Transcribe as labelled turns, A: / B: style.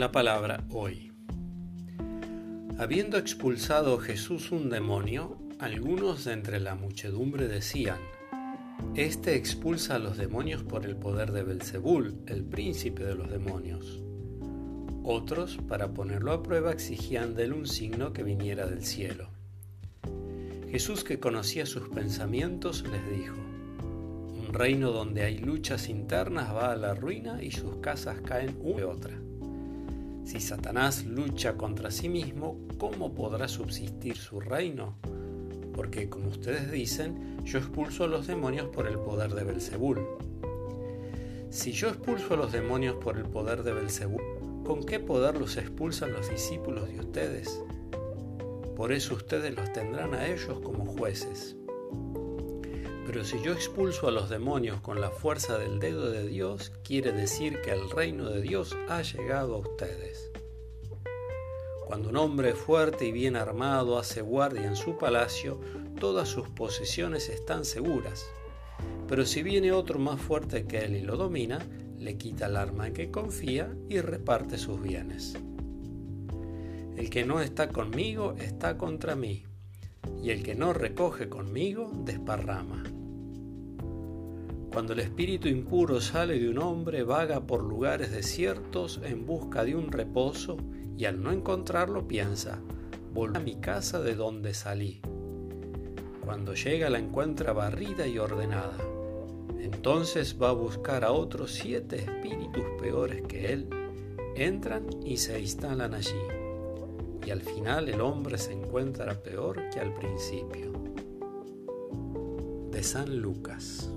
A: La palabra hoy. Habiendo expulsado Jesús un demonio, algunos de entre la muchedumbre decían: Este expulsa a los demonios por el poder de Belzebul, el príncipe de los demonios. Otros, para ponerlo a prueba, exigían de él un signo que viniera del cielo. Jesús, que conocía sus pensamientos, les dijo: Un reino donde hay luchas internas va a la ruina y sus casas caen una de otra. Si Satanás lucha contra sí mismo, ¿cómo podrá subsistir su reino? Porque, como ustedes dicen, yo expulso a los demonios por el poder de Belzebul. Si yo expulso a los demonios por el poder de Belzebul, ¿con qué poder los expulsan los discípulos de ustedes? Por eso ustedes los tendrán a ellos como jueces. Pero si yo expulso a los demonios con la fuerza del dedo de Dios, quiere decir que el reino de Dios ha llegado a ustedes. Cuando un hombre fuerte y bien armado hace guardia en su palacio, todas sus posesiones están seguras. Pero si viene otro más fuerte que él y lo domina, le quita el arma en que confía y reparte sus bienes. El que no está conmigo está contra mí, y el que no recoge conmigo desparrama. Cuando el espíritu impuro sale de un hombre, vaga por lugares desiertos en busca de un reposo y al no encontrarlo piensa, volveré a mi casa de donde salí. Cuando llega la encuentra barrida y ordenada. Entonces va a buscar a otros siete espíritus peores que él, entran y se instalan allí. Y al final el hombre se encuentra peor que al principio. De San Lucas.